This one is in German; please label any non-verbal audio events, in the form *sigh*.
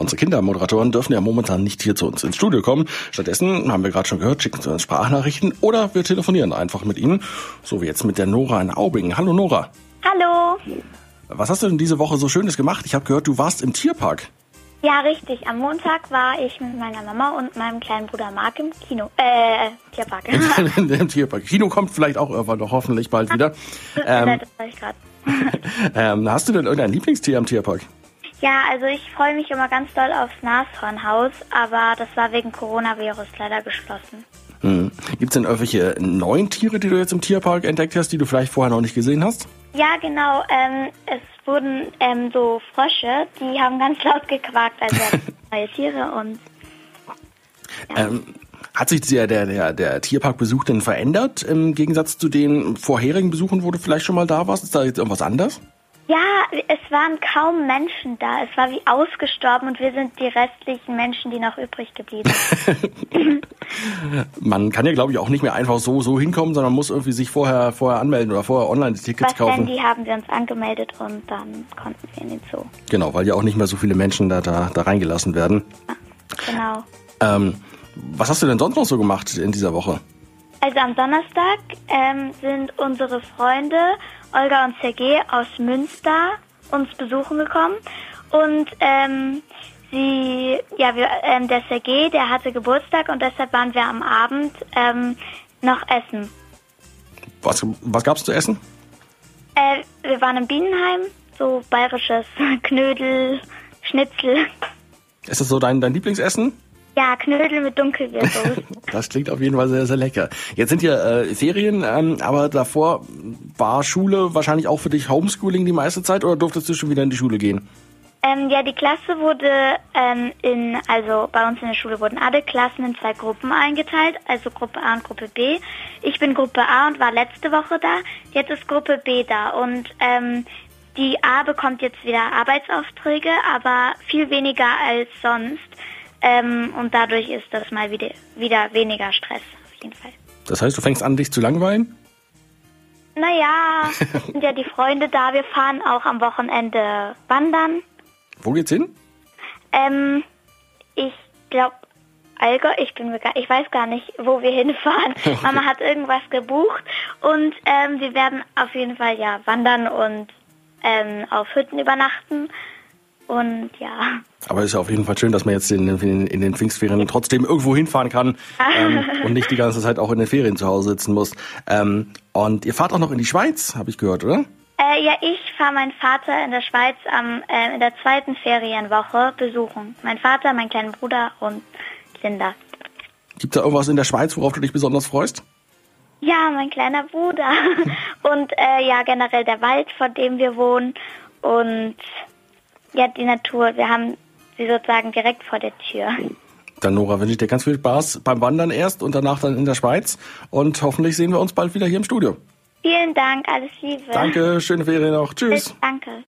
Unsere Kindermoderatoren dürfen ja momentan nicht hier zu uns ins Studio kommen. Stattdessen, haben wir gerade schon gehört, schicken sie uns Sprachnachrichten oder wir telefonieren einfach mit ihnen. So wie jetzt mit der Nora in Aubing. Hallo Nora. Hallo. Was hast du denn diese Woche so Schönes gemacht? Ich habe gehört, du warst im Tierpark. Ja, richtig. Am Montag war ich mit meiner Mama und meinem kleinen Bruder Marc im Kino. Äh, Tierpark. *laughs* Im Tierpark. Kino kommt vielleicht auch irgendwann noch hoffentlich bald wieder. Ähm, das ich gerade. *laughs* ähm, hast du denn irgendein Lieblingstier am Tierpark? Ja, also ich freue mich immer ganz doll aufs Nashornhaus, aber das war wegen Coronavirus leider geschlossen. Hm. Gibt es denn irgendwelche neuen Tiere, die du jetzt im Tierpark entdeckt hast, die du vielleicht vorher noch nicht gesehen hast? Ja, genau. Ähm, es wurden ähm, so Frösche, die haben ganz laut gequakt, also *laughs* neue Tiere und. Ja. Ähm, hat sich der, der, der, der Tierparkbesuch denn verändert im Gegensatz zu den vorherigen Besuchen, wo du vielleicht schon mal da warst? Ist da jetzt irgendwas anders? Ja, es waren kaum Menschen da. Es war wie ausgestorben und wir sind die restlichen Menschen, die noch übrig geblieben sind. *laughs* Man kann ja, glaube ich, auch nicht mehr einfach so, so hinkommen, sondern muss irgendwie sich vorher, vorher anmelden oder vorher online die Tickets Was kaufen. Handy haben wir uns angemeldet und dann konnten wir in den Zoo. Genau, weil ja auch nicht mehr so viele Menschen da, da, da reingelassen werden. Genau. Ähm, was hast du denn sonst noch so gemacht in dieser Woche? Also am Donnerstag ähm, sind unsere Freunde Olga und Sergei aus Münster uns besuchen gekommen und ähm, sie, ja, wir, ähm, der Sergei, der hatte Geburtstag und deshalb waren wir am Abend ähm, noch essen. Was, was gab's zu essen? Äh, wir waren im Bienenheim, so bayerisches *laughs* Knödel, Schnitzel. Ist das so dein, dein Lieblingsessen? Ja, Knödel mit Dunkelbeersoße. *laughs* das klingt auf jeden Fall sehr, sehr lecker. Jetzt sind ja äh, Ferien, ähm, aber davor war Schule wahrscheinlich auch für dich Homeschooling die meiste Zeit oder durftest du schon wieder in die Schule gehen? Ähm, ja, die Klasse wurde ähm, in, also bei uns in der Schule wurden alle Klassen in zwei Gruppen eingeteilt, also Gruppe A und Gruppe B. Ich bin Gruppe A und war letzte Woche da. Jetzt ist Gruppe B da und ähm, die A bekommt jetzt wieder Arbeitsaufträge, aber viel weniger als sonst. Ähm, und dadurch ist das mal wieder, wieder weniger Stress, auf jeden Fall. Das heißt, du fängst an, dich zu langweilen? Naja, sind ja die Freunde da. Wir fahren auch am Wochenende wandern. Wo geht's hin? Ähm, ich glaube, Allgäu, ich bin mir gar, ich weiß gar nicht, wo wir hinfahren. *laughs* Okay. Mama hat irgendwas gebucht und ähm, wir werden auf jeden Fall ja wandern und ähm, auf Hütten übernachten. Und ja. Aber es ist ja auf jeden Fall schön, dass man jetzt in, in, in den Pfingstferien trotzdem irgendwo hinfahren kann ähm, *laughs* und nicht die ganze Zeit auch in den Ferien zu Hause sitzen muss. Ähm, und ihr fahrt auch noch in die Schweiz, habe ich gehört, oder? Äh, ja, ich fahre meinen Vater in der Schweiz am, äh, in der zweiten Ferienwoche besuchen. Mein Vater, mein kleiner Bruder und Linda. Gibt da irgendwas in der Schweiz, worauf du dich besonders freust? Ja, mein kleiner Bruder. *laughs* und äh, ja, generell der Wald, vor dem wir wohnen. Und ja, die Natur. Wir haben sie sozusagen direkt vor der Tür. Dann Nora, wünsche ich dir ganz viel Spaß beim Wandern erst und danach dann in der Schweiz. Und hoffentlich sehen wir uns bald wieder hier im Studio. Vielen Dank, alles Liebe. Danke, schöne Ferien noch. Tschüss. Danke.